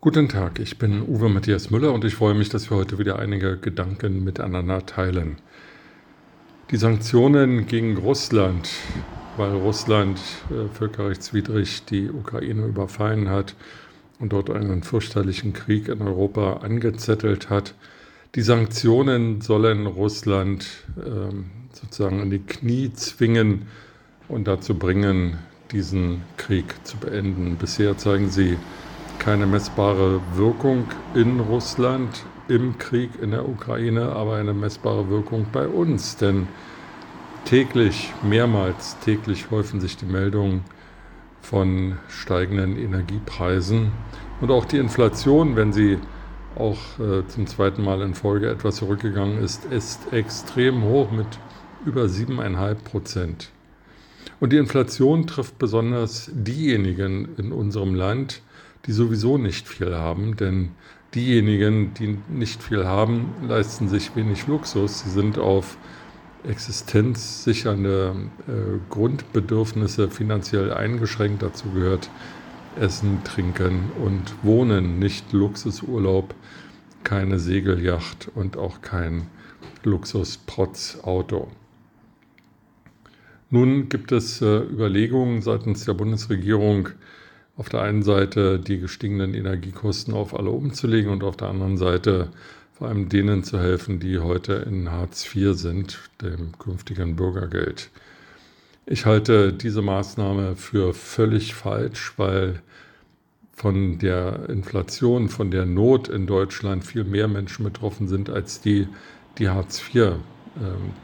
Guten Tag, ich bin Uwe Matthias Müller und ich freue mich, dass wir heute wieder einige Gedanken miteinander teilen. Die Sanktionen gegen Russland, weil Russland äh, völkerrechtswidrig die Ukraine überfallen hat und dort einen fürchterlichen Krieg in Europa angezettelt hat. Die Sanktionen sollen Russland äh, sozusagen in die Knie zwingen und dazu bringen, diesen Krieg zu beenden. Bisher zeigen sie keine messbare Wirkung in Russland im Krieg in der Ukraine, aber eine messbare Wirkung bei uns. Denn täglich, mehrmals täglich häufen sich die Meldungen von steigenden Energiepreisen und auch die Inflation, wenn sie auch äh, zum zweiten Mal in Folge etwas zurückgegangen ist, ist extrem hoch mit über 7,5 Prozent. Und die Inflation trifft besonders diejenigen in unserem Land, die sowieso nicht viel haben, denn diejenigen, die nicht viel haben, leisten sich wenig Luxus. Sie sind auf existenzsichernde äh, Grundbedürfnisse finanziell eingeschränkt. Dazu gehört Essen, Trinken und Wohnen, nicht Luxusurlaub, keine Segelyacht und auch kein Luxusprotzauto. Nun gibt es äh, Überlegungen seitens der Bundesregierung, auf der einen Seite die gestiegenen Energiekosten auf alle umzulegen und auf der anderen Seite vor allem denen zu helfen, die heute in Hartz IV sind, dem künftigen Bürgergeld. Ich halte diese Maßnahme für völlig falsch, weil von der Inflation, von der Not in Deutschland viel mehr Menschen betroffen sind als die, die Hartz IV äh,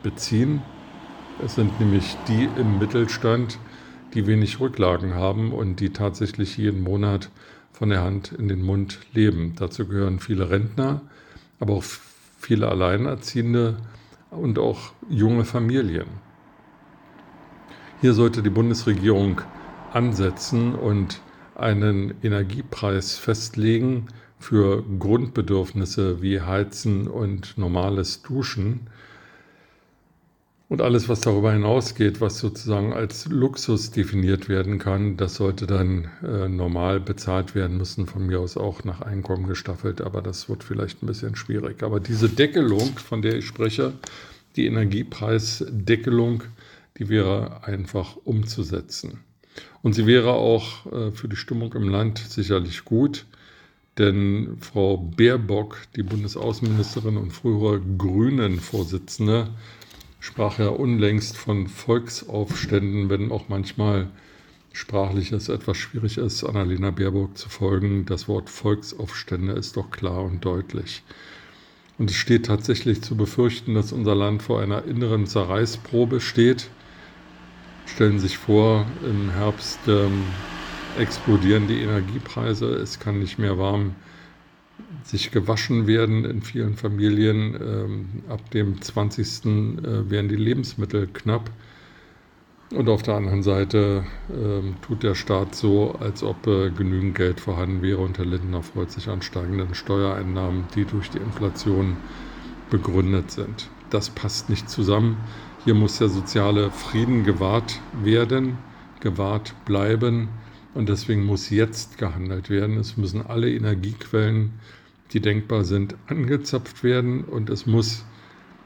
beziehen. Es sind nämlich die im Mittelstand, die wenig Rücklagen haben und die tatsächlich jeden Monat von der Hand in den Mund leben. Dazu gehören viele Rentner, aber auch viele Alleinerziehende und auch junge Familien. Hier sollte die Bundesregierung ansetzen und einen Energiepreis festlegen für Grundbedürfnisse wie Heizen und normales Duschen, und alles, was darüber hinausgeht, was sozusagen als Luxus definiert werden kann, das sollte dann äh, normal bezahlt werden müssen, von mir aus auch nach Einkommen gestaffelt, aber das wird vielleicht ein bisschen schwierig. Aber diese Deckelung, von der ich spreche, die Energiepreisdeckelung, die wäre einfach umzusetzen. Und sie wäre auch äh, für die Stimmung im Land sicherlich gut, denn Frau Baerbock, die Bundesaußenministerin und frühere Grünen-Vorsitzende, sprach ja unlängst von Volksaufständen, wenn auch manchmal sprachlich es etwas schwierig ist, Annalena Baerbock zu folgen. Das Wort Volksaufstände ist doch klar und deutlich. Und es steht tatsächlich zu befürchten, dass unser Land vor einer inneren Zerreißprobe steht. Stellen Sie sich vor, im Herbst ähm, explodieren die Energiepreise, es kann nicht mehr warm sich gewaschen werden in vielen Familien. Ähm, ab dem 20. Äh, werden die Lebensmittel knapp. Und auf der anderen Seite ähm, tut der Staat so, als ob äh, genügend Geld vorhanden wäre und Herr Lindner freut sich an steigenden Steuereinnahmen, die durch die Inflation begründet sind. Das passt nicht zusammen. Hier muss der soziale Frieden gewahrt werden, gewahrt bleiben. Und deswegen muss jetzt gehandelt werden. Es müssen alle Energiequellen, die denkbar sind, angezapft werden. Und es muss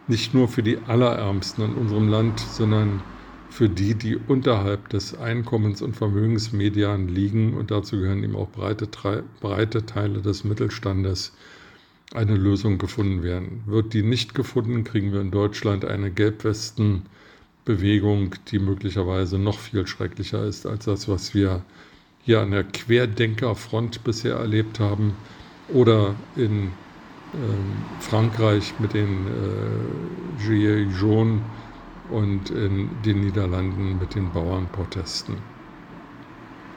nicht nur für die Allerärmsten in unserem Land, sondern für die, die unterhalb des Einkommens- und Vermögensmedian liegen, und dazu gehören eben auch breite, breite Teile des Mittelstandes, eine Lösung gefunden werden. Wird die nicht gefunden, kriegen wir in Deutschland eine Gelbwestenbewegung, die möglicherweise noch viel schrecklicher ist als das, was wir hier an der Querdenkerfront bisher erlebt haben oder in äh, Frankreich mit den äh, Gilets jaunes und in den Niederlanden mit den Bauernprotesten.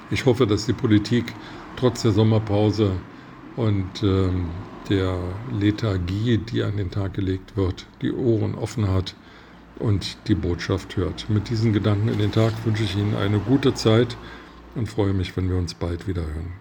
Ich hoffe, dass die Politik trotz der Sommerpause und äh, der Lethargie, die an den Tag gelegt wird, die Ohren offen hat und die Botschaft hört. Mit diesen Gedanken in den Tag wünsche ich Ihnen eine gute Zeit und freue mich, wenn wir uns bald wieder hören.